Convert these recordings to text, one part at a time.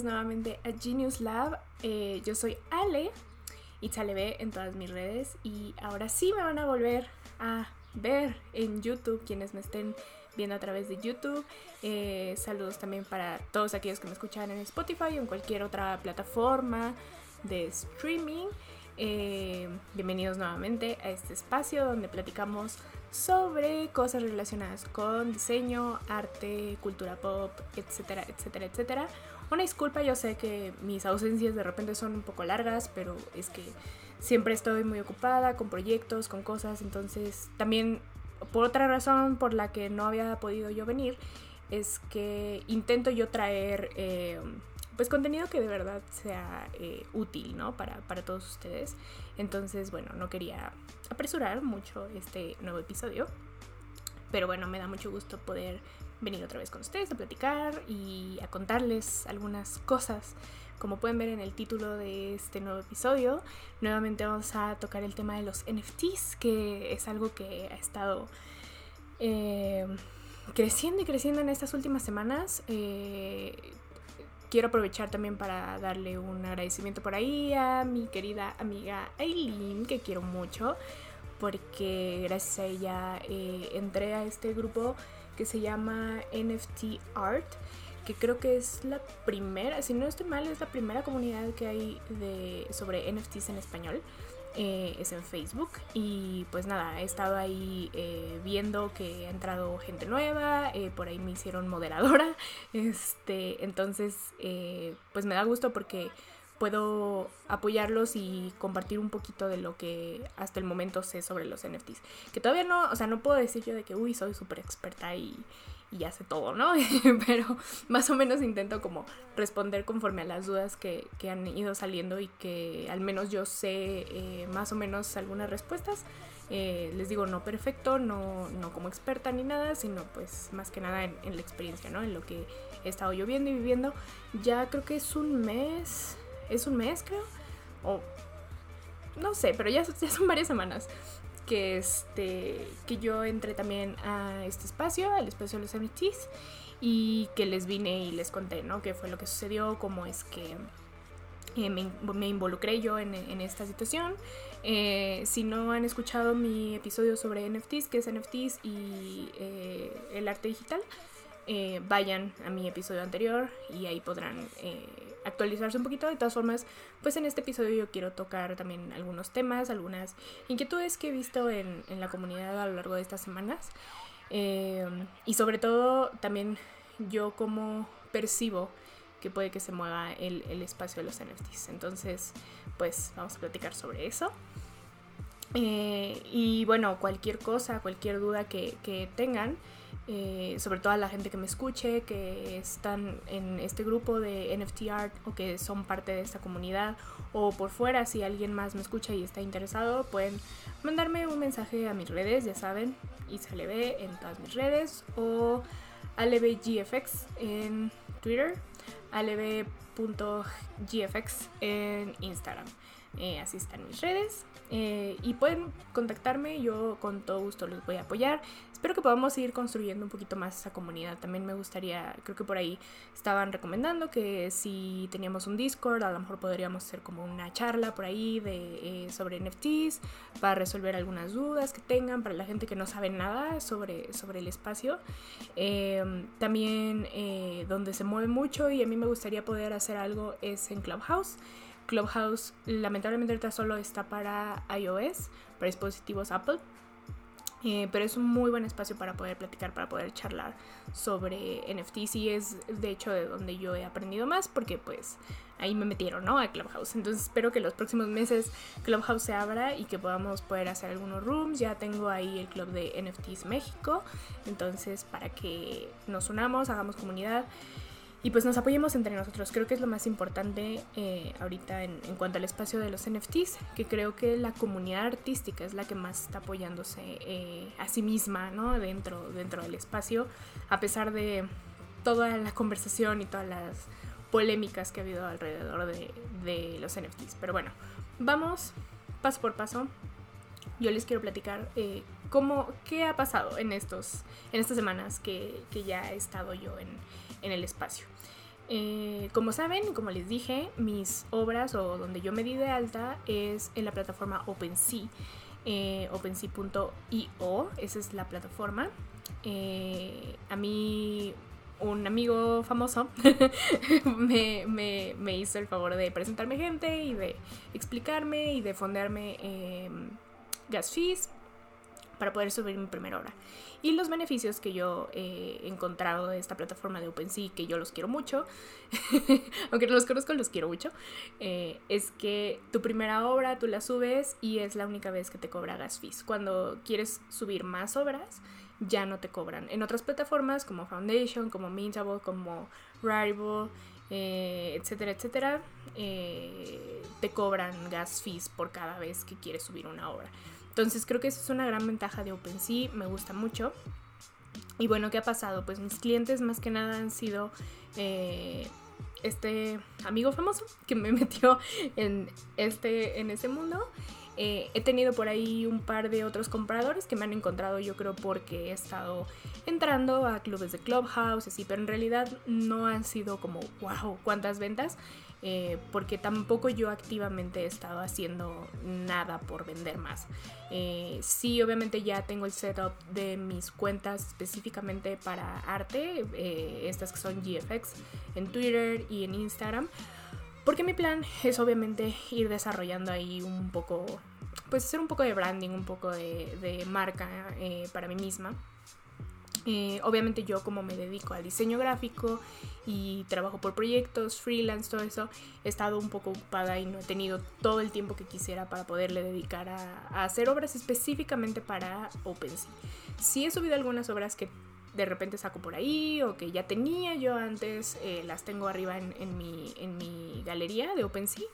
nuevamente a Genius Lab. Eh, yo soy Ale, B en todas mis redes y ahora sí me van a volver a ver en YouTube quienes me estén viendo a través de YouTube. Eh, saludos también para todos aquellos que me escuchan en Spotify o en cualquier otra plataforma de streaming. Eh, bienvenidos nuevamente a este espacio donde platicamos sobre cosas relacionadas con diseño, arte, cultura pop, etcétera, etcétera, etcétera. Una disculpa, yo sé que mis ausencias de repente son un poco largas, pero es que siempre estoy muy ocupada con proyectos, con cosas, entonces también por otra razón por la que no había podido yo venir es que intento yo traer eh, pues contenido que de verdad sea eh, útil, ¿no? Para, para todos ustedes. Entonces, bueno, no quería apresurar mucho este nuevo episodio. Pero bueno, me da mucho gusto poder venir otra vez con ustedes a platicar y a contarles algunas cosas. Como pueden ver en el título de este nuevo episodio, nuevamente vamos a tocar el tema de los NFTs, que es algo que ha estado eh, creciendo y creciendo en estas últimas semanas. Eh, quiero aprovechar también para darle un agradecimiento por ahí a mi querida amiga Aileen, que quiero mucho, porque gracias a ella eh, entré a este grupo que se llama NFT Art, que creo que es la primera, si no estoy mal, es la primera comunidad que hay de, sobre NFTs en español. Eh, es en Facebook y pues nada, he estado ahí eh, viendo que ha entrado gente nueva, eh, por ahí me hicieron moderadora, este, entonces pues me da gusto porque puedo apoyarlos y compartir un poquito de lo que hasta el momento sé sobre los NFTs. Que todavía no, o sea, no puedo decir yo de que, uy, soy súper experta y, y hace todo, ¿no? Pero más o menos intento como responder conforme a las dudas que, han ido saliendo y que al menos yo sé eh, más o menos algunas respuestas. Eh, les digo, no perfecto, no, no como experta ni nada, sino pues más que nada en, la experiencia, ¿no? En lo que he estado yo viendo y viviendo. Ya creo que es un mes, es un mes creo, o no sé, pero ya, ya son varias semanas que, este, que yo entré también a este espacio, al espacio de los NFTs, y que les vine y les conté, ¿no? Qué fue lo que sucedió, cómo es que eh, me, involucré yo en, esta situación. Eh, si no han escuchado mi episodio sobre NFTs, que es NFTs y eh, el arte digital, vayan a mi episodio anterior y ahí podrán actualizarse un poquito. De todas formas, pues en este episodio yo quiero tocar también algunos temas, algunas inquietudes que he visto en, la comunidad a lo largo de estas semanas. Eh, y sobre todo también yo como percibo que puede que se mueva el, espacio de los NFTs. Entonces, pues vamos a platicar sobre eso. Eh, y bueno, cualquier cosa, cualquier duda que, que tengan, eh, sobre todo a la gente que me escuche, que están en este grupo de NFT Art o que son parte de esta comunidad o por fuera, si alguien más me escucha y está interesado, pueden mandarme un mensaje a mis redes, ya saben, ISALEB en todas mis redes o alebgfx en Twitter, aleb.gfx en Instagram. Eh, así están mis redes. Eh, y pueden contactarme, yo con todo gusto los voy a apoyar. Espero que podamos seguir construyendo un poquito más esa comunidad. También me gustaría, creo que por ahí estaban recomendando que si teníamos un Discord, a lo mejor podríamos hacer como una charla por ahí de, eh, sobre NFTs para resolver algunas dudas que tengan para la gente que no sabe nada sobre, sobre el espacio. Em, también donde se mueve mucho y a mí me gustaría poder hacer algo es en Clubhouse. Clubhouse lamentablemente ahorita solo está para iOS, para dispositivos Apple. Eh, pero es un muy buen espacio para poder platicar, para poder charlar sobre NFTs y es de hecho de donde yo he aprendido más porque pues ahí me metieron, ¿no? A Clubhouse. Entonces espero que los próximos meses Clubhouse se abra y que podamos poder hacer algunos rooms. Ya tengo ahí el club de NFTs México. Entonces para que nos unamos, hagamos comunidad y pues nos apoyemos entre nosotros. Creo que es lo más importante eh, ahorita en, cuanto al espacio de los NFTs, que creo que la comunidad artística es la que más está apoyándose eh, a sí misma ¿no? dentro, dentro del espacio, a pesar de toda la conversación y todas las polémicas que ha habido alrededor de, los NFTs. Pero bueno, vamos paso por paso. Yo les quiero platicar eh, cómo, qué ha pasado en, estos, en estas semanas que, que ya he estado yo en, en el espacio. Eh, como saben, como les dije, mis obras o donde yo me di de alta es en la plataforma OpenSea, eh, OpenSea.io, esa es la plataforma. Eh, a mí un amigo famoso me, me, hizo el favor de presentarme gente y de explicarme y de fondearme gas fees para poder subir mi primera hora. Y los beneficios que yo he encontrado de esta plataforma de OpenSea, que yo los quiero mucho, aunque no los conozco, los quiero mucho, eh, es que tu primera obra tú la subes y es la única vez que te cobra gas fees. Cuando quieres subir más obras, ya no te cobran. En otras plataformas como Foundation, como Mintable, como Rarible, eh, etcétera, etcétera, eh, te cobran gas fees por cada vez que quieres subir una obra. Entonces creo que eso es una gran ventaja de OpenSea, me gusta mucho. Y bueno, ¿qué ha pasado? Pues mis clientes más que nada han sido eh, este amigo famoso que me metió en este, en ese mundo. Eh, he tenido por ahí un par de otros compradores que me han encontrado yo creo porque he estado entrando a clubes de Clubhouse, así, pero en realidad no han sido como, wow, cuántas ventas. Eh, porque tampoco yo activamente he estado haciendo nada por vender más. Eh, sí, obviamente ya tengo el setup de mis cuentas específicamente para arte, eh, estas que son GFX, en Twitter y en Instagram, porque mi plan es obviamente ir desarrollando ahí un poco, pues hacer un poco de branding, un poco de, de marca para mí misma. Eh, obviamente yo como me dedico al diseño gráfico y trabajo por proyectos, freelance, todo eso, he estado un poco ocupada y no he tenido todo el tiempo que quisiera para poderle dedicar a, hacer obras específicamente para OpenSea. Sí he subido algunas obras que de repente saco por ahí o que ya tenía yo antes, eh, las tengo arriba en, mi, en mi galería de OpenSea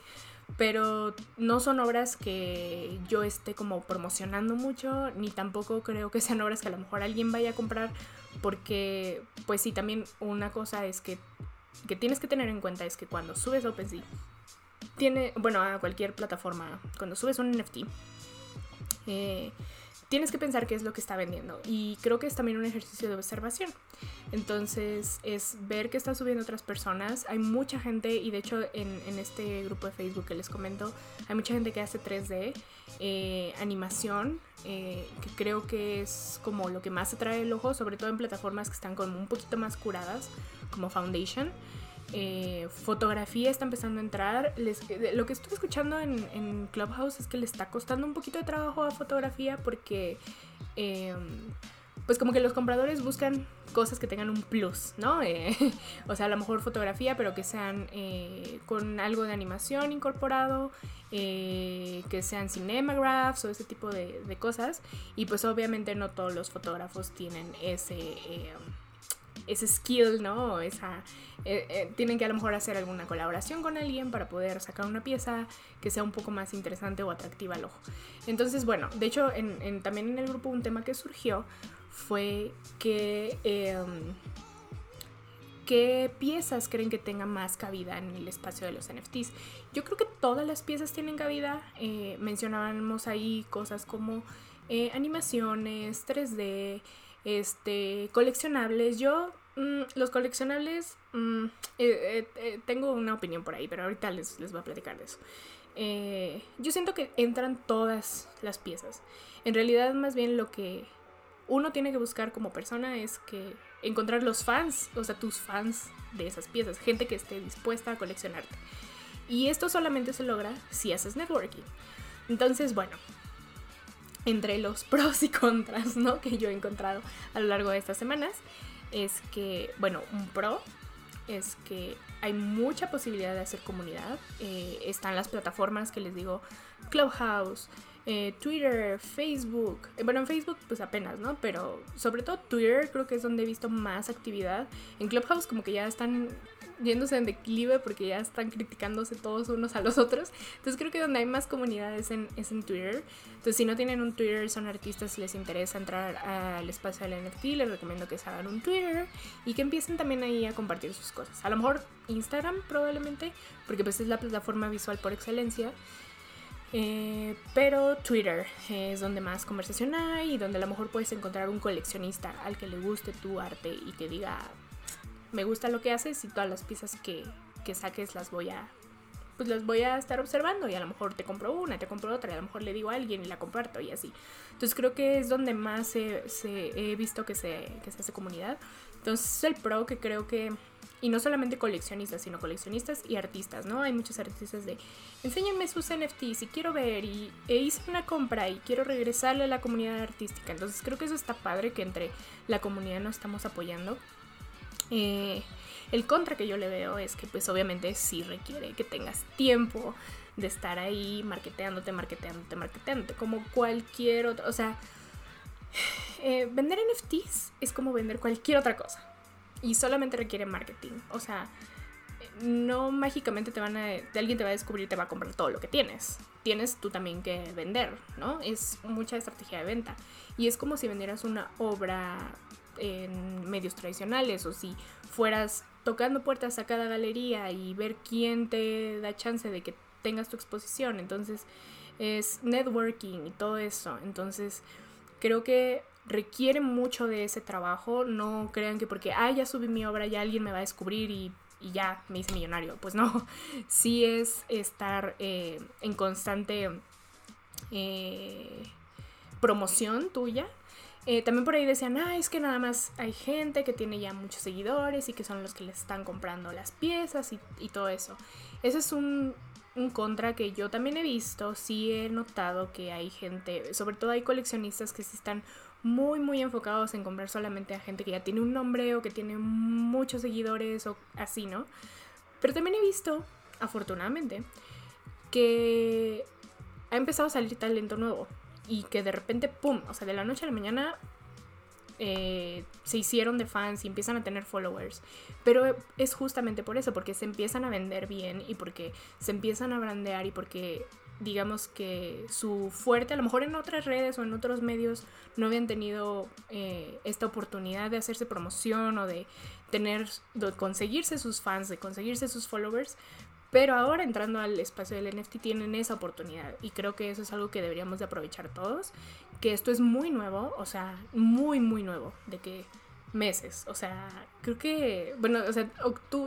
pero no son obras que yo esté como promocionando mucho, ni tampoco creo que sean obras que a lo mejor alguien vaya a comprar, porque pues sí, también una cosa es que, que tienes que tener en cuenta es que cuando subes a OpenSea, tiene, bueno, a cualquier plataforma, cuando subes un NFT, eh, tienes que pensar qué es lo que está vendiendo. Y creo que es también un ejercicio de observación. Entonces es ver qué están subiendo otras personas. Hay mucha gente, y de hecho en, este grupo de Facebook que les comento, hay mucha gente que hace 3D, eh, animación, eh, que creo que es como lo que más atrae el ojo, sobre todo en plataformas que están como un poquito más curadas, como Foundation. Eh, fotografía está empezando a entrar. Eh, lo que estoy escuchando en, Clubhouse es que le está costando un poquito de trabajo a fotografía porque, em, pues como que los compradores buscan cosas que tengan un plus, ¿no? Eh, o sea, a lo mejor fotografía, pero que sean con algo de animación incorporado, que sean cinemagraphs o ese tipo de, de, cosas. Y pues obviamente no todos los fotógrafos tienen ese ese skill, ¿no? Esa, eh, eh, tienen que a lo mejor hacer alguna colaboración con alguien para poder sacar una pieza que sea un poco más interesante o atractiva al ojo. Entonces, bueno, de hecho, en, también en el grupo un tema que surgió fue que... Em, ¿Qué piezas creen que tengan más cabida en el espacio de los NFTs? Yo creo que todas las piezas tienen cabida. Eh, mencionábamos ahí cosas como animaciones, 3D, este, coleccionables. Yo, mm, los coleccionables, mm, eh, eh, eh, tengo una opinión por ahí, pero ahorita les, les voy a platicar de eso. yo siento que entran todas las piezas. En realidad, más bien lo que uno tiene que buscar como persona es que encontrar los fans, o sea, tus fans de esas piezas, gente que esté dispuesta a coleccionarte. Y esto solamente se logra si haces networking. Entonces, bueno, entre los pros y contras, ¿no? Que yo he encontrado a lo largo de estas semanas, es que, bueno, un pro es que hay mucha posibilidad de hacer comunidad. Eh, están las plataformas que les digo, Clubhouse, eh, Twitter, Facebook. Eh, bueno, en Facebook pues apenas, ¿no? Pero sobre todo Twitter creo que es donde he visto más actividad. En Clubhouse como que ya están yéndose en declive porque ya están criticándose todos unos a los otros. Entonces creo que donde hay más comunidades en, es en Twitter. Entonces si no tienen un Twitter, son artistas, les interesa entrar al espacio del NFT, les recomiendo que se hagan un Twitter y que empiecen también ahí a compartir sus cosas. A lo mejor Instagram probablemente, porque pues es la plataforma visual por excelencia. Eh, pero Twitter es donde más conversación hay y donde a lo mejor puedes encontrar un coleccionista al que le guste tu arte y que diga, me gusta lo que haces y todas las piezas que, que saques las voy a pues las voy a estar observando y a lo mejor te compro una, te compro otra y a lo mejor le digo a alguien y la comparto y así. Entonces creo que es donde más se, he visto que se, que se hace comunidad. Entonces es el pro que creo que y no solamente coleccionistas, sino coleccionistas y artistas, ¿no? Hay muchos artistas de, enséñenme sus NFTs y quiero ver y e hice una compra y quiero regresarle a la comunidad artística. Entonces creo que eso está padre que entre la comunidad nos estamos apoyando. Eh, el contra que yo le veo es que pues obviamente sí requiere que tengas tiempo de estar ahí marketeándote, marketeándote, marketeándote, como cualquier otro, o sea, eh, vender NFTs es como vender cualquier otra cosa y solamente requiere marketing, o sea, no mágicamente te van a, alguien te va a descubrir y te va a comprar todo lo que tienes. Tienes tú también que vender, ¿no? Es mucha estrategia de venta. Y es como si vendieras una obra en medios tradicionales o si fueras tocando puertas a cada galería y ver quién te da chance de que tengas tu exposición. Entonces es networking y todo eso. Entonces creo que requiere mucho de ese trabajo. No crean que porque, ah, ya subí mi obra, ya alguien me va a descubrir y, ya me hice millonario. Pues no, sí es estar eh, en constante eh, promoción tuya eh, también por ahí decían, ah, es que nada más hay gente que tiene ya muchos seguidores y que son los que les están comprando las piezas y, todo eso. Ese es un, un, contra que yo también he visto, sí he notado que hay gente, sobre todo hay coleccionistas que sí están muy, muy enfocados en comprar solamente a gente que ya tiene un nombre o que tiene muchos seguidores o así, ¿no? Pero también he visto, afortunadamente, que ha empezado a salir talento nuevo y que de repente, ¡pum! O sea, de la noche a la mañana eh, se hicieron de fans y empiezan a tener followers. Pero es justamente por eso, porque se empiezan a vender bien y porque se empiezan a brandear y porque digamos que su fuerte, a lo mejor en otras redes o en otros medios no habían tenido eh, esta oportunidad de hacerse promoción o de tener, de conseguirse sus fans, de conseguirse sus followers, pero ahora entrando al espacio del NFT tienen esa oportunidad y creo que eso es algo que deberíamos de aprovechar todos, que esto es muy nuevo, o sea, muy, muy nuevo, de que meses, o sea, creo que, bueno, o sea,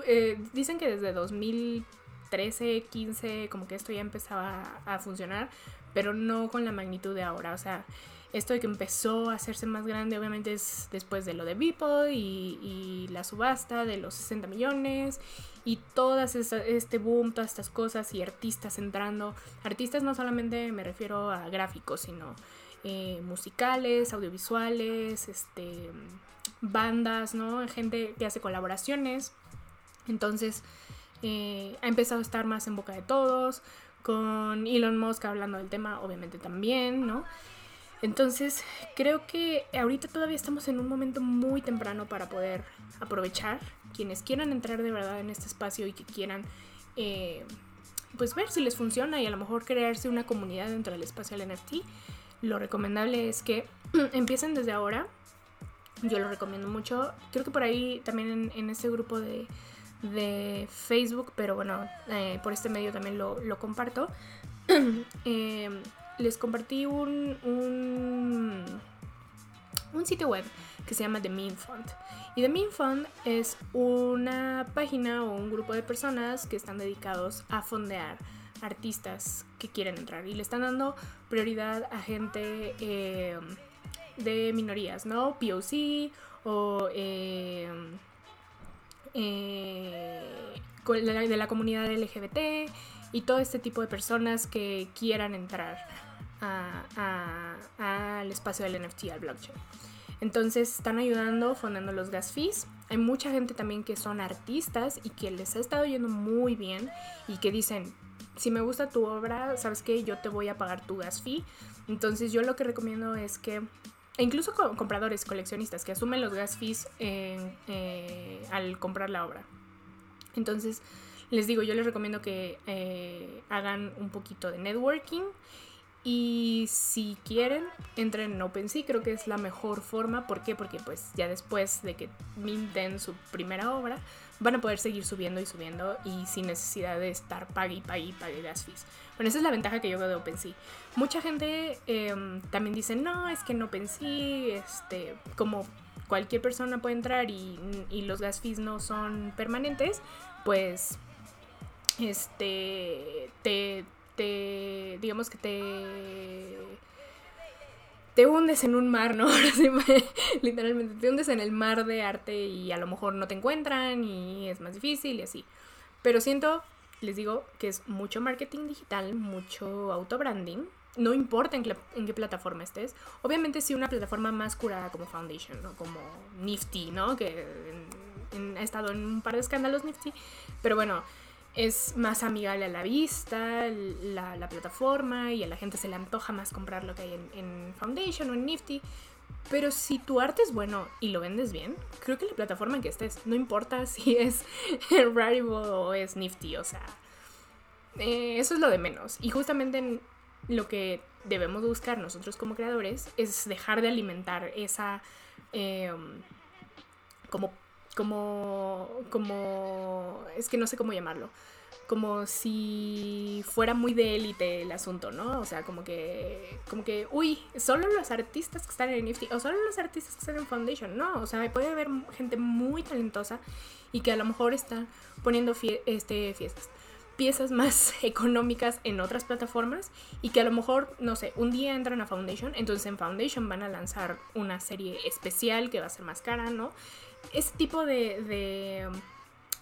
eh, dicen que desde 2013, 15, como que esto ya empezaba a funcionar, pero no con la magnitud de ahora, o sea, esto de que empezó a hacerse más grande obviamente es después de lo de Beeple y, la subasta de los 60 millones y todas este boom, todas estas cosas y artistas entrando. Artistas no solamente me refiero a gráficos, sino eh, musicales, audiovisuales, este, bandas, ¿no? Gente que hace colaboraciones. Entonces eh, ha empezado a estar más en boca de todos, con Elon Musk hablando del tema, obviamente también, ¿no? Entonces, creo que ahorita todavía estamos en un momento muy temprano para poder aprovechar. Quienes quieran entrar de verdad en este espacio y que quieran, eh, pues ver si les funciona y a lo mejor crearse una comunidad dentro del espacio del NFT, lo recomendable es que empiecen desde ahora. Yo lo recomiendo mucho. Creo que por ahí también en, este grupo de, Facebook, pero bueno, eh, por este medio también lo, lo comparto. eh, les compartí un, un, sitio web que se llama The Meme Fund. Y The Meme Fund es una página o un grupo de personas que están dedicados a fondear artistas que quieren entrar y le están dando prioridad a gente eh, de minorías, ¿no? POC o eh, eh, de la comunidad LGBT y todo este tipo de personas que quieran entrar al espacio del NFT, al blockchain. Entonces están ayudando, fundando los gas fees. Hay mucha gente también que son artistas y que les ha estado yendo muy bien y que dicen, si me gusta tu obra, sabes que yo te voy a pagar tu gas fee. Entonces yo lo que recomiendo es que, e incluso compradores, coleccionistas, que asumen los gas fees eh, al comprar la obra. Entonces les digo, yo les recomiendo que eh, hagan un poquito de networking y si quieren, entren en OpenSea, creo que es la mejor forma. ¿Por qué? Porque pues ya después de que minten su primera obra, van a poder seguir subiendo y subiendo y sin necesidad de estar pague y pague y pague gas fees. Bueno, esa es la ventaja que yo veo de OpenSea. Mucha gente em, también dice, no, es que en OpenSea, este, como cualquier persona puede entrar y, y los gas fees no son permanentes, pues este te, te digamos que te te hundes en un mar, ¿no? literalmente te hundes en el mar de arte y a lo mejor no te encuentran y es más difícil y así. Pero siento, les digo, que es mucho marketing digital, mucho auto-branding. No importa en, qué plataforma estés. Obviamente sí una plataforma más curada como Foundation, ¿no? Como Nifty, ¿no? Que ha estado en un par de escándalos Nifty. Pero bueno, es más amigable a la vista, la, plataforma, y a la gente se le antoja más comprar lo que hay en, Foundation o en Nifty. Pero si tu arte es bueno y lo vendes bien, creo que la plataforma en que estés, no importa si es Rarible o es Nifty, o sea, eh, eso es lo de menos. Y justamente lo que debemos buscar nosotros como creadores es dejar de alimentar esa em, como como, como, es que no sé cómo llamarlo, como si fuera muy de élite el asunto, ¿no? O sea, como que, como que, uy, solo los artistas que están en Nifty o solo los artistas que están en Foundation, no, o sea, puede haber gente muy talentosa y que a lo mejor está poniendo este, fiestas piezas más económicas en otras plataformas y que a lo mejor, no sé, un día entran a Foundation, entonces en Foundation van a lanzar una serie especial que va a ser más cara, ¿no? Ese tipo de,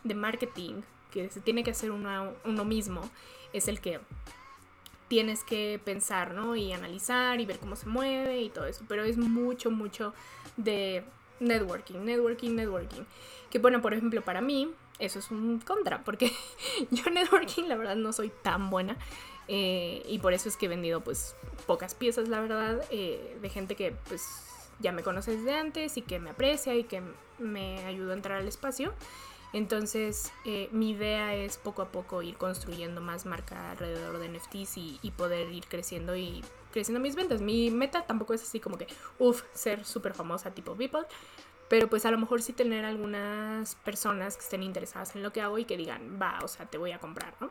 de, marketing que se tiene que hacer uno, mismo es el que tienes que pensar, ¿no? Y analizar y ver cómo se mueve y todo eso. Pero es mucho, mucho de networking, networking, networking. Que bueno, por ejemplo, para mí eso es un contra, porque yo networking la verdad no soy tan buena. Eh, y por eso es que he vendido pues pocas piezas, la verdad, eh, de gente que pues ya me conoce desde antes y que me aprecia y que me ayudó a entrar al espacio. Entonces, eh, mi idea es poco a poco ir construyendo más marca alrededor de NFTs y, poder ir creciendo y creciendo mis ventas. Mi meta tampoco es así como que, uff, ser súper famosa tipo People, pero pues a lo mejor sí tener algunas personas que estén interesadas en lo que hago y que digan, va, o sea, te voy a comprar, ¿no?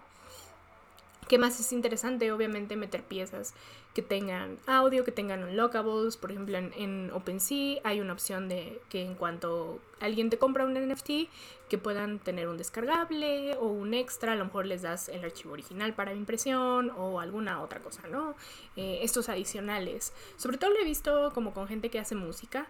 ¿Qué más es interesante? Obviamente meter piezas que tengan audio, que tengan unlockables. Por ejemplo, en, OpenSea hay una opción de que en cuanto alguien te compra un NFT, que puedan tener un descargable o un extra. A lo mejor les das el archivo original para impresión o alguna otra cosa, ¿no? Eh, estos adicionales. Sobre todo lo he visto como con gente que hace música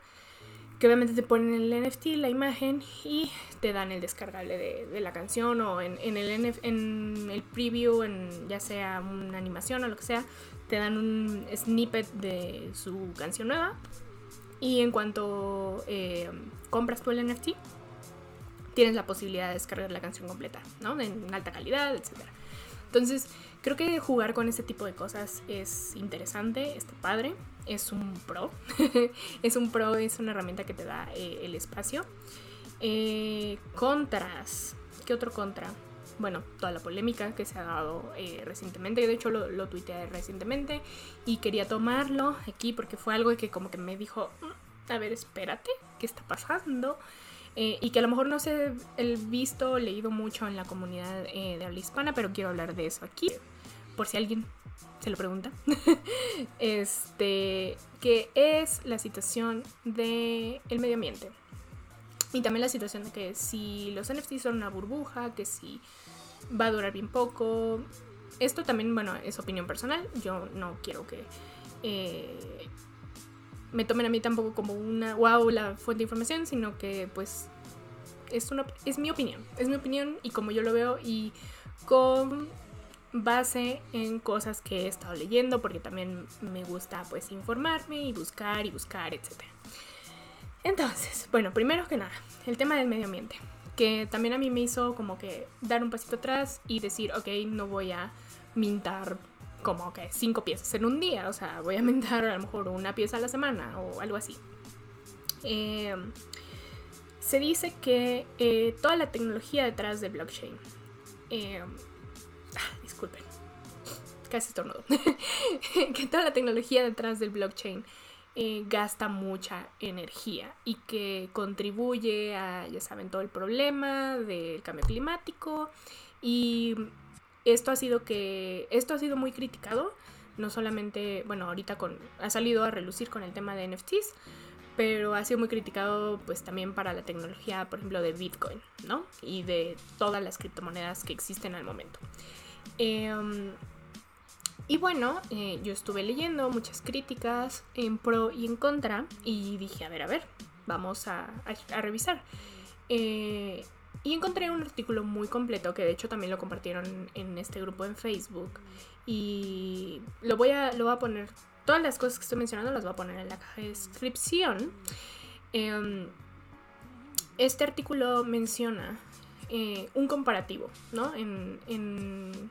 que obviamente te ponen el NFT, la imagen y te dan el descargable de, la canción o en, el en el preview, en ya sea una animación o lo que sea, te dan un snippet de su canción nueva y en cuanto eh, compras tú el NFT, tienes la posibilidad de descargar la canción completa, ¿no? En alta calidad, etc. Entonces, creo que jugar con ese tipo de cosas es interesante, está padre es un pro. es un pro, es una herramienta que te da eh, el espacio. Eh, contras. ¿Qué otro contra? Bueno, toda la polémica que se ha dado eh, recientemente. De hecho, lo, lo tuiteé recientemente y quería tomarlo aquí porque fue algo que como que me dijo, mm, a ver, espérate, ¿qué está pasando? y que a lo mejor no sé el visto o leído mucho en la comunidad de habla hispana, pero quiero hablar de eso aquí. Por si alguien se lo pregunta, este, que es la situación del el medio ambiente. Y también la situación de que si los NFTs son una burbuja, que si va a durar bien poco. Esto también, bueno, es opinión personal. Yo no quiero que eh, me tomen a mí tampoco como una wow la fuente de información, sino que pues es, una, es mi opinión. Es mi opinión y como yo lo veo y con base en cosas que he estado leyendo porque también me gusta pues informarme y buscar y buscar, etc. Entonces, bueno, primero que nada, el tema del medio ambiente, que también a mí me hizo como que dar un pasito atrás y decir, ok, no voy a mintar como que cinco piezas en un día, o sea, voy a mintar a lo mejor una pieza a la semana o algo así. Em, se dice que eh, toda la tecnología detrás de blockchain eh, disculpen, casi estornudo, que toda la tecnología detrás del blockchain eh, gasta mucha energía y que contribuye a, ya saben, todo el problema del cambio climático y esto ha sido que, esto ha sido muy criticado, no solamente, bueno, ahorita con, ha salido a relucir con el tema de NFTs, pero ha sido muy criticado pues también para la tecnología, por ejemplo, de Bitcoin, ¿no? Y de todas las criptomonedas que existen al momento. Em, y bueno, eh, yo estuve leyendo muchas críticas en pro y en contra y dije, a ver, a ver, vamos a, revisar. Eh, y encontré un artículo muy completo que de hecho también lo compartieron en este grupo en Facebook. Y lo voy a, lo voy a poner todas las cosas que estoy mencionando las voy a poner en la caja de descripción. Em, este artículo menciona eh, un comparativo, ¿no? En,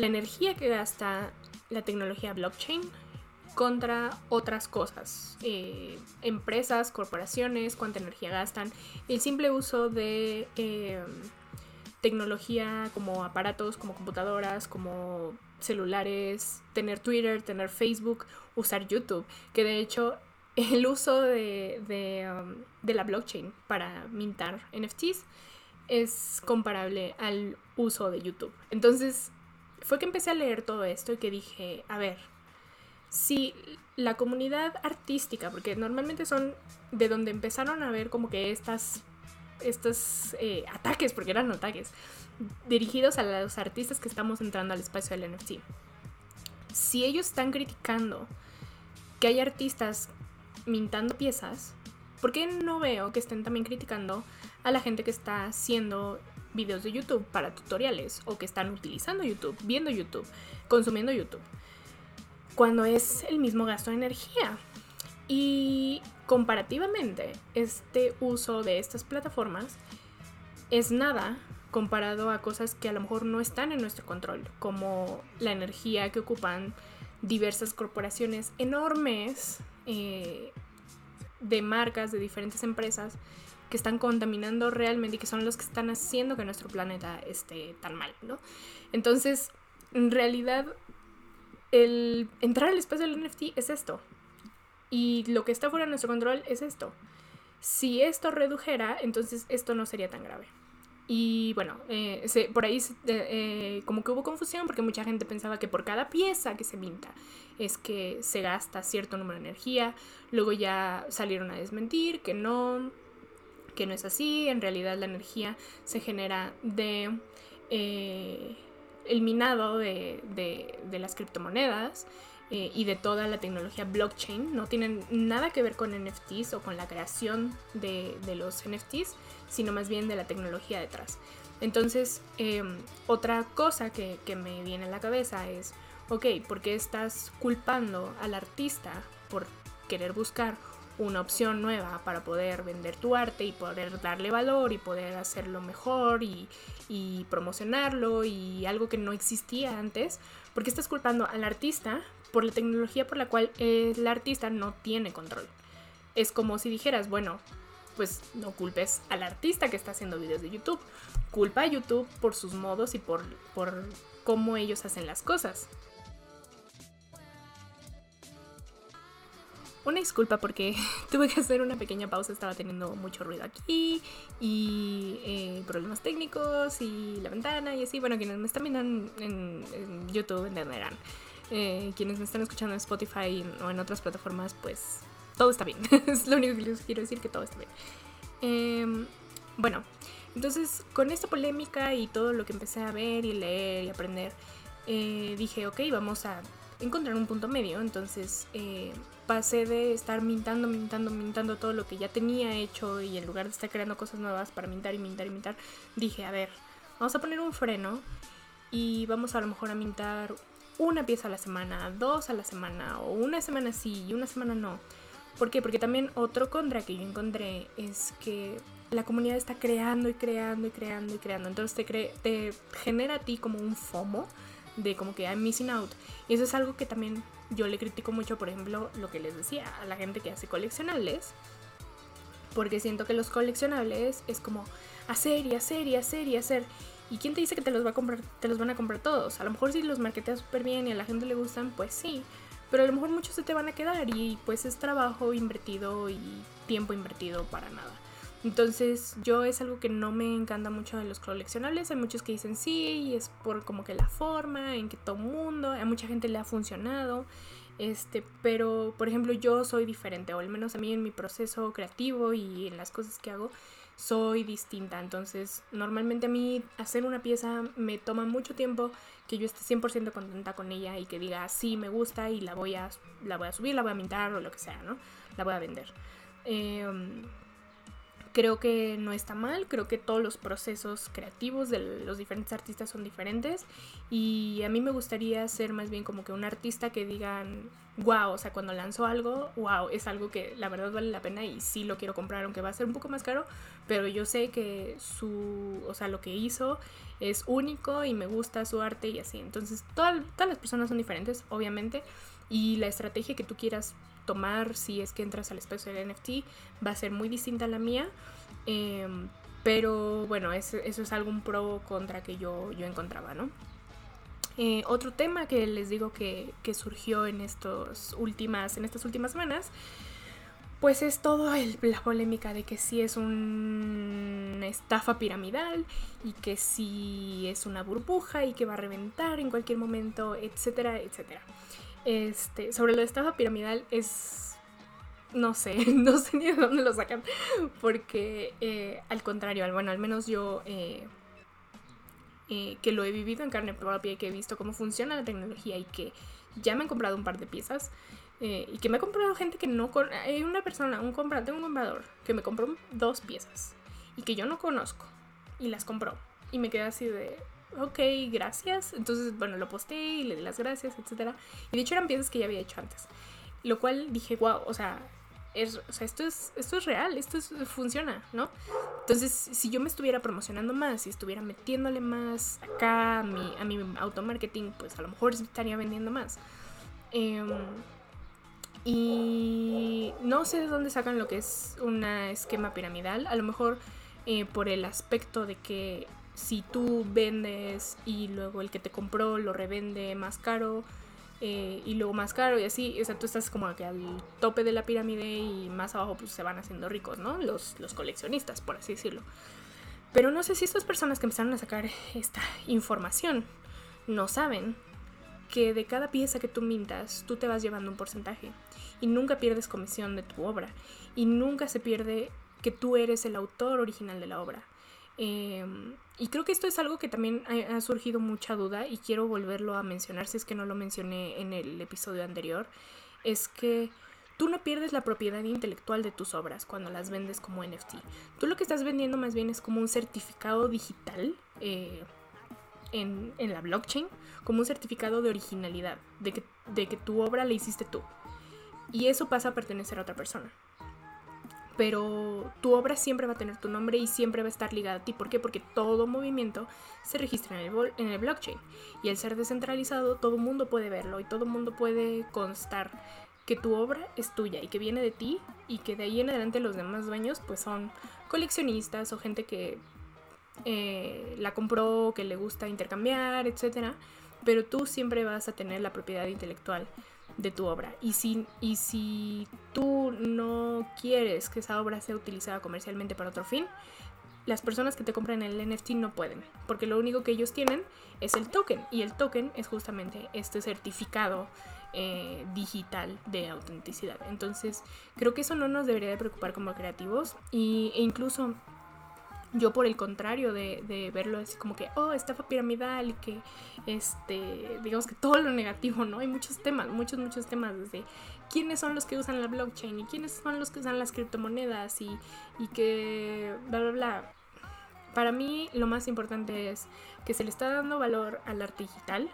la energía que gasta la tecnología blockchain contra otras cosas, eh, empresas, corporaciones, cuánta energía gastan, el simple uso de em, tecnología como aparatos, como computadoras, como celulares, tener Twitter, tener Facebook, usar YouTube, que de hecho el uso de, um, de, la blockchain para mintar NFTs es comparable al uso de YouTube. Entonces fue que empecé a leer todo esto y que dije, a ver, si la comunidad artística, porque normalmente son de donde empezaron a ver como que estas, estos eh, ataques, porque eran ataques, dirigidos a los artistas que estamos entrando al espacio del NFT. Si ellos están criticando que hay artistas mintando piezas, ¿por qué no veo que estén también criticando a la gente que está haciendo videos de YouTube para tutoriales o que están utilizando YouTube, viendo YouTube, consumiendo YouTube? Cuando es el mismo gasto de energía. Y comparativamente, este uso de estas plataformas es nada comparado a cosas que a lo mejor no están en nuestro control, como la energía que ocupan diversas corporaciones enormes eh, de marcas de diferentes empresas que están contaminando realmente y que son los que están haciendo que nuestro planeta esté tan mal, ¿no? Entonces, en realidad, el entrar al espacio del NFT es esto. Y lo que está fuera de nuestro control es esto. Si esto redujera, entonces esto no sería tan grave. Y bueno, eh, por ahí eh, como que hubo confusión porque mucha gente pensaba que por cada pieza que se minta es que se gasta cierto número de energía. Luego ya salieron a desmentir que no, que no es así. En realidad la energía se genera de eh, el minado de, de las criptomonedas. Eh, y de toda la tecnología blockchain. No tienen nada que ver con NFTs o con la creación de, los NFTs, sino más bien de la tecnología detrás. Entonces, em, otra cosa que, que, me viene a la cabeza es, ok, ¿por qué estás culpando al artista por querer buscar una opción nueva para poder vender tu arte y poder darle valor y poder hacerlo mejor y, promocionarlo y algo que no existía antes? ¿Por qué estás culpando al artista por la tecnología por la cual el artista no tiene control. Es como si dijeras, bueno, pues no culpes al artista que está haciendo videos de YouTube. Culpa a YouTube por sus modos y por, por cómo ellos hacen las cosas. Una disculpa porque tuve que hacer una pequeña pausa, estaba teniendo mucho ruido aquí y eh, problemas técnicos y la ventana y así. Bueno, quienes me están viendo en, YouTube entenderán. Eh, quienes me están escuchando en Spotify o en otras plataformas, pues todo está bien. es lo único que les quiero decir, que todo está bien. Em, bueno, entonces con esta polémica y todo lo que empecé a ver y leer y aprender, eh, dije, ok, vamos a encontrar un punto medio. Entonces pasé de estar mintando, mintando, mintando todo lo que ya tenía hecho y en lugar de estar creando cosas nuevas para mintar y mintar y mintar, dije, a ver, vamos a poner un freno y vamos a lo mejor a mintar una pieza a la semana, dos a la semana, o una semana sí y una semana no. ¿Por qué? Porque también otro contra que yo encontré es que la comunidad está creando y creando y creando y creando. Entonces te, te genera a ti como un FOMO de como que I'm missing out. Y eso es algo que también yo le critico mucho, por ejemplo, lo que les decía a la gente que hace coleccionables. Porque siento que los coleccionables es como hacer y hacer y hacer y hacer. ¿Y quién te dice que te los va a comprar, te los van a comprar todos? A lo mejor si los marketeas súper bien y a la gente le gustan, pues sí. Pero a lo mejor muchos se te van a quedar y pues es trabajo invertido y tiempo invertido para nada. Entonces yo es algo que no me encanta mucho de los coleccionables. Hay muchos que dicen sí y es por como que la forma en que todo mundo, a mucha gente le ha funcionado. Este, pero, por ejemplo, yo soy diferente, o al menos a mí en mi proceso creativo y en las cosas que hago, soy distinta. Entonces, normalmente a mí hacer una pieza me toma mucho tiempo que yo esté 100% contenta con ella y que diga, sí, me gusta y la voy a, la voy a subir, la voy a mintar o lo que sea, ¿no? La voy a vender. Eh, Creo que no está mal, creo que todos los procesos creativos de los diferentes artistas son diferentes y a mí me gustaría ser más bien como que un artista que digan, wow, o sea, cuando lanzó algo, wow, es algo que la verdad vale la pena y sí lo quiero comprar, aunque va a ser un poco más caro, pero yo sé que su, o sea, lo que hizo es único y me gusta su arte y así. Entonces, todas, todas las personas son diferentes, obviamente, y la estrategia que tú quieras tomar si es que entras al espacio del NFT va a ser muy distinta a la mía. Em, pero bueno, eso, es algún pro o contra que yo, yo encontraba, ¿no? Eh, otro tema que les digo que, surgió en, estos últimas, en estas últimas semanas, pues es toda la polémica de que si es una estafa piramidal y que si es una burbuja y que va a reventar en cualquier momento, etcétera, etcétera. Este, sobre de estafa piramidal es. No sé, no sé ni de dónde lo sacan. Porque eh, al contrario, bueno, al menos yo eh, eh, que lo he vivido en carne propia y que he visto cómo funciona la tecnología y que ya me han comprado un par de piezas. y que me ha comprado gente que no... Hay una persona, un comprador, tengo un comprador que me compró dos piezas y que yo no conozco y las compró. Y me quedé así de, ok, gracias. Entonces, bueno, lo posté y le di las gracias, etc. Y de hecho eran piezas que ya había hecho antes. Lo cual dije, wow, o sea, es, o sea esto, es, esto es real, esto funciona, ¿no? Entonces, si yo me estuviera promocionando más, si estuviera metiéndole más acá a mi, a mi automarketing, pues a lo mejor estaría vendiendo más. Em, y no sé de dónde sacan lo que es un esquema piramidal. A lo mejor eh, por el aspecto de que si tú vendes y luego el que te compró lo revende más caro eh, y luego más caro y así, o sea, tú estás como que al tope de la pirámide y más abajo pues se van haciendo ricos, ¿no? Los, los coleccionistas, por así decirlo. Pero no sé si estas personas que empezaron a sacar esta información no saben que de cada pieza que tú mintas, tú te vas llevando un porcentaje y nunca pierdes comisión de tu obra y nunca se pierde que tú eres el autor original de la obra. Em, y creo que esto es algo que también ha, surgido mucha duda y quiero volverlo a mencionar si es que no lo mencioné en el episodio anterior. Es que tú no pierdes la propiedad intelectual de tus obras cuando las vendes como NFT. Tú lo que estás vendiendo más bien es como un certificado digital eh, en, en, la blockchain, como un certificado de originalidad, de que, de que tu obra la hiciste tú. Y eso pasa a pertenecer a otra persona pero tu obra siempre va a tener tu nombre y siempre va a estar ligada a ti. ¿Por qué? Porque todo movimiento se registra en el, blockchain. Y al ser descentralizado, todo mundo puede verlo y todo mundo puede constar que tu obra es tuya y que viene de ti y que de ahí en adelante los demás dueños pues son coleccionistas o gente que eh, la compró, que le gusta intercambiar, etc. Pero tú siempre vas a tener la propiedad intelectual de tu obra. Y si, y si tú no quieres que esa obra sea utilizada comercialmente para otro fin, las personas que te compran el NFT no pueden, porque lo único que ellos tienen es el token, y el token es justamente este certificado eh, digital de autenticidad. Entonces, creo que eso no nos debería de preocupar como creativos, y, e incluso yo por el contrario de, verlo así como que, oh, estafa piramidal y que, este, digamos que todo lo negativo, ¿no? Hay muchos temas, muchos, muchos temas desde quiénes son los que usan la blockchain y quiénes son los que usan las criptomonedas y, y que, bla, bla, bla. Para mí lo más importante es que se le está dando valor al arte digital,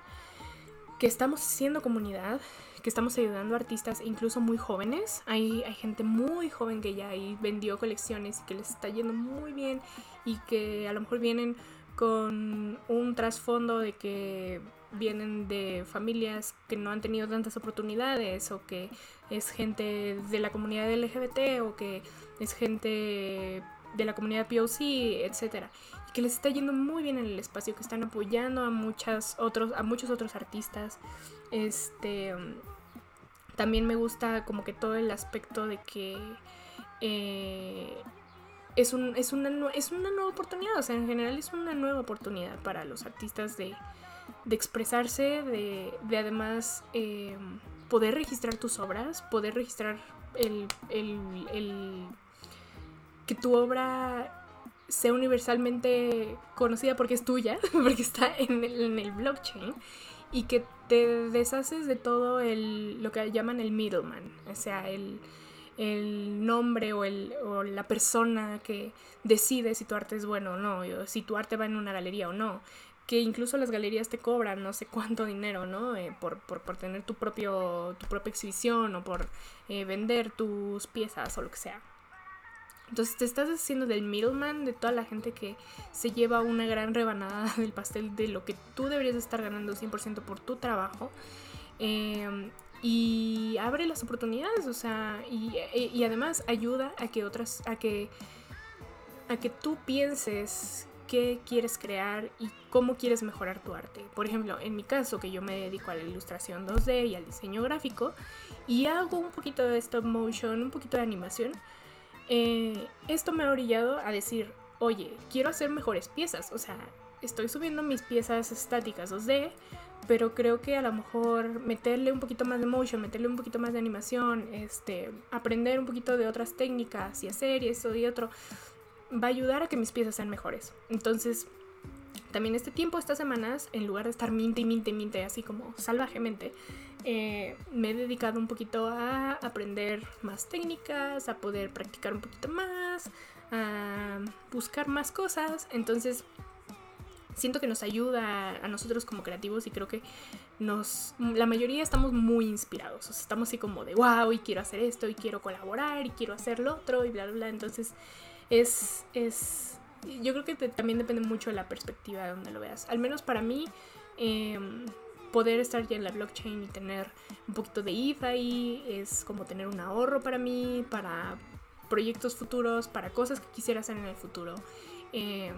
que estamos haciendo comunidad, que estamos ayudando a artistas incluso muy jóvenes. Hay, hay gente muy joven que ya vendió colecciones y que les está yendo muy bien y que a lo mejor vienen con un trasfondo de que vienen de familias que no han tenido tantas oportunidades o que es gente de la comunidad LGBT o que es gente de la comunidad POC, etcétera, que les está yendo muy bien en el espacio, que están apoyando a muchas otros a muchos otros artistas. Este también me gusta como que todo el aspecto de que eh, es, un, es, una, es una nueva oportunidad, o sea, en general es una nueva oportunidad para los artistas de, expresarse, de, además eh, poder registrar tus obras, poder registrar el, el, que tu obra sea universalmente conocida porque es tuya, porque está en el, blockchain, y que te deshaces de todo el, lo que llaman el middleman, o sea, el, el nombre o, el, o la persona que decide si tu arte es bueno o no, si tu arte va en una galería o no que incluso las galerías te cobran no sé cuánto dinero, ¿no? Eh, por, por, por, tener tu, propio, tu propia exhibición o por eh, vender tus piezas o lo que sea. Entonces te estás haciendo del middleman de toda la gente que se lleva una gran rebanada del pastel de lo que tú deberías estar ganando 100% por tu trabajo. Em, y abre las oportunidades, o sea, y, y, además ayuda a que otras, a que, a que tú pienses qué quieres crear y cómo quieres mejorar tu arte. Por ejemplo, en mi caso, que yo me dedico a la ilustración 2D y al diseño gráfico, y hago un poquito de stop motion, un poquito de animación, eh, esto me ha orillado a decir, oye, quiero hacer mejores piezas. O sea, estoy subiendo mis piezas estáticas 2D, pero creo que a lo mejor meterle un poquito más de motion, meterle un poquito más de animación, este, aprender un poquito de otras técnicas y hacer y eso y otro, va a ayudar a que mis piezas sean mejores. Entonces, también este tiempo, estas semanas, en lugar de estar minte y minte y minte así como salvajemente, eh, me he dedicado un poquito a aprender más técnicas, a poder practicar un poquito más, a buscar más cosas. Entonces, siento que nos ayuda a nosotros como creativos y creo que nos la mayoría estamos muy inspirados, estamos así como de wow, y quiero hacer esto y quiero colaborar y quiero hacer lo otro y bla bla bla, entonces es, es yo creo que también depende mucho de la perspectiva de donde lo veas. Al menos para mí, em, poder estar ya en la blockchain y tener un poquito de ETH ahí es como tener un ahorro para mí, para proyectos futuros, para cosas que quisiera hacer en el futuro. Em,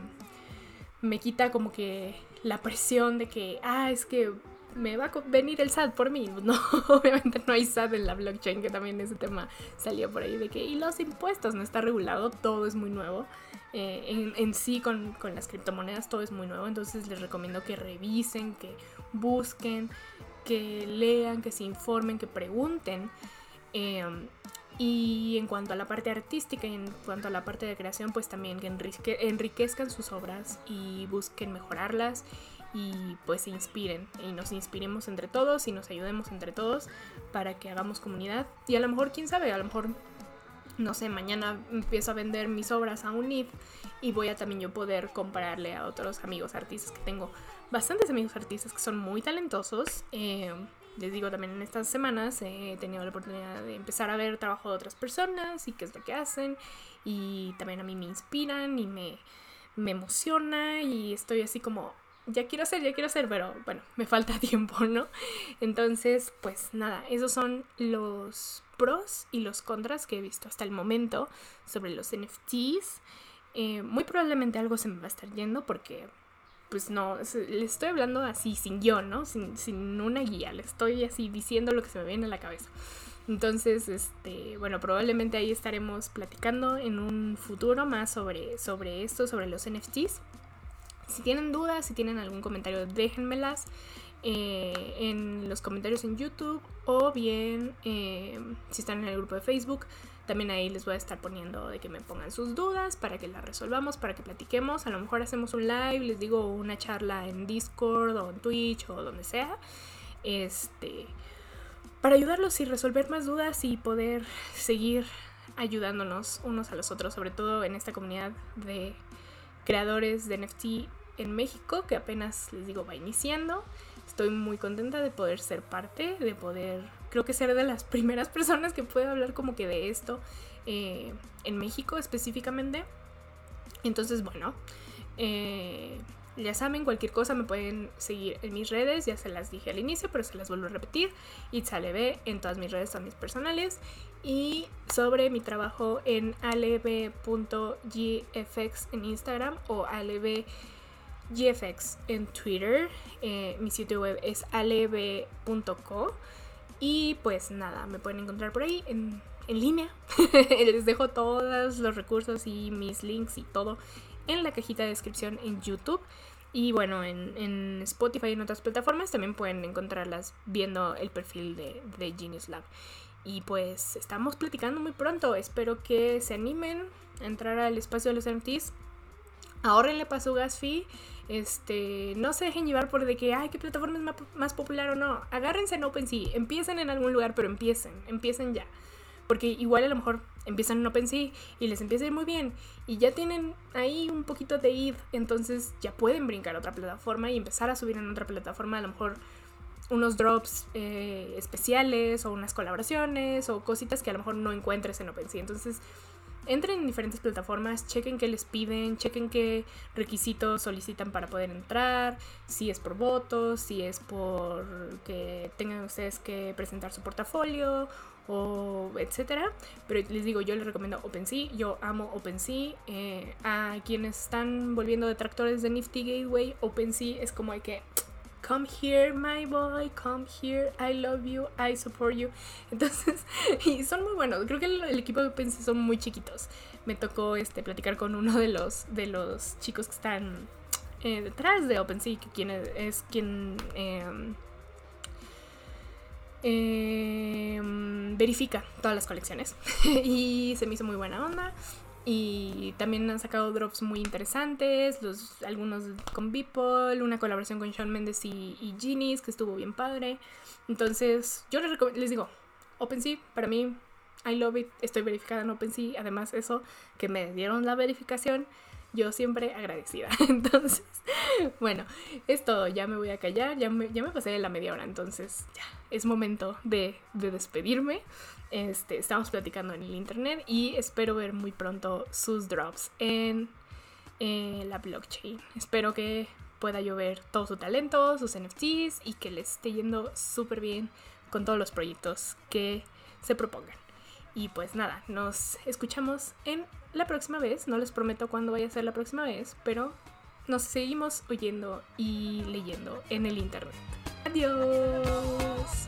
me quita como que la presión de que, ah, es que me va a venir el SAT por mí. No, obviamente no hay SAT en la blockchain, que también ese tema salió por ahí de que, y los impuestos no está regulado, todo es muy nuevo. Eh, en, sí con, con, las criptomonedas todo es muy nuevo, entonces les recomiendo que revisen, que busquen, que lean, que se informen, que pregunten. Em, y en cuanto a la parte artística y en cuanto a la parte de creación, pues también que enriquezcan sus obras y busquen mejorarlas y pues se inspiren y nos inspiremos entre todos y nos ayudemos entre todos para que hagamos comunidad y a lo mejor quién sabe a lo mejor no sé mañana empiezo a vender mis obras a un y voy a también yo poder compararle a otros amigos artistas que tengo. Bastantes amigos artistas que son muy talentosos. Eh, les digo también en estas semanas he tenido la oportunidad de empezar a ver trabajo de otras personas y qué es lo que hacen. Y también a mí me inspiran y me, me emociona y estoy así como ya quiero hacer, ya quiero hacer, pero bueno, me falta tiempo, ¿no? Entonces, pues nada, esos son los pros y los contras que he visto hasta el momento sobre los NFTs. Eh, muy probablemente algo se me va a estar yendo porque, pues no, le estoy hablando así, sin guion, ¿no? Sin, sin una guía, le estoy así diciendo lo que se me viene a la cabeza. Entonces, este, bueno, probablemente ahí estaremos platicando en un futuro más sobre, sobre esto, sobre los NFTs. Si tienen dudas, si tienen algún comentario, déjenmelas eh, en los comentarios en YouTube o bien eh, si están en el grupo de Facebook. También ahí les voy a estar poniendo de que me pongan sus dudas para que las resolvamos, para que platiquemos. A lo mejor hacemos un live, les digo una charla en Discord o en Twitch o donde sea. Este, para ayudarlos y resolver más dudas y poder seguir ayudándonos unos a los otros, sobre todo en esta comunidad de creadores de NFT en México, que apenas les digo va iniciando. Estoy muy contenta de poder ser parte, de poder, creo que ser de las primeras personas que puede hablar como que de esto eh, en México específicamente. Entonces, bueno, eh, ya saben, cualquier cosa me pueden seguir en mis redes, ya se las dije al inicio, pero se las vuelvo a repetir. Itzaleb en todas mis redes, son mis personales. Y sobre mi trabajo en alb.gfx en Instagram o alb GFX en Twitter. Eh, mi sitio web es aleb.co. Y pues nada, me pueden encontrar por ahí en, en línea. Les dejo todos los recursos y mis links y todo en la cajita de descripción en YouTube. Y bueno, en, Spotify y en otras plataformas también pueden encontrarlas viendo el perfil de, de Genius Lab. Y pues estamos platicando muy pronto. Espero que se animen a entrar al espacio de los NFTs. Ahorrenle para su gas fee. Este, no se dejen llevar por de que, ay, qué plataforma es más, popular o no. Agárrense en OpenSea. Empiecen en algún lugar, pero empiecen. Empiecen ya. Porque igual a lo mejor empiezan en OpenSea y les empieza a ir muy bien. Y ya tienen ahí un poquito de id. Entonces ya pueden brincar a otra plataforma y empezar a subir en otra plataforma. A lo mejor unos drops eh, especiales o unas colaboraciones o cositas que a lo mejor no encuentres en OpenSea. Entonces, entren en diferentes plataformas, chequen qué les piden, chequen qué requisitos solicitan para poder entrar, si es por votos, si es por que tengan ustedes que presentar su portafolio o etcétera. Pero les digo, yo les recomiendo OpenSea, yo amo OpenSea. Eh, a quienes están volviendo detractores de Nifty Gateway, OpenSea es como hay que come here, my boy, come here, I love you, I support you. Entonces, y son muy buenos. Creo que el, equipo de OpenSea son muy chiquitos. Me tocó este, platicar con uno de los, de los chicos que están eh, detrás de OpenSea, que quien es, quien em, em, verifica todas las colecciones. y se me hizo muy buena onda. Y también han sacado drops muy interesantes, los, algunos con Beeple, una colaboración con Sean Mendes y, y Genies, que estuvo bien padre. Entonces, yo les, les digo, OpenSea, para mí, I love it, estoy verificada en OpenSea. Además, eso, que me dieron la verificación, yo siempre agradecida. Entonces, bueno, es todo, ya me voy a callar, ya me, ya me pasé la media hora, entonces ya, es momento de, de despedirme. Este, estamos platicando en el internet y espero ver muy pronto sus drops en, la blockchain. Espero que pueda llover todo su talento, sus NFTs y que les esté yendo súper bien con todos los proyectos que se propongan. Y pues nada, nos escuchamos en la próxima vez. No les prometo cuándo vaya a ser la próxima vez, pero nos seguimos oyendo y leyendo en el internet. Adiós.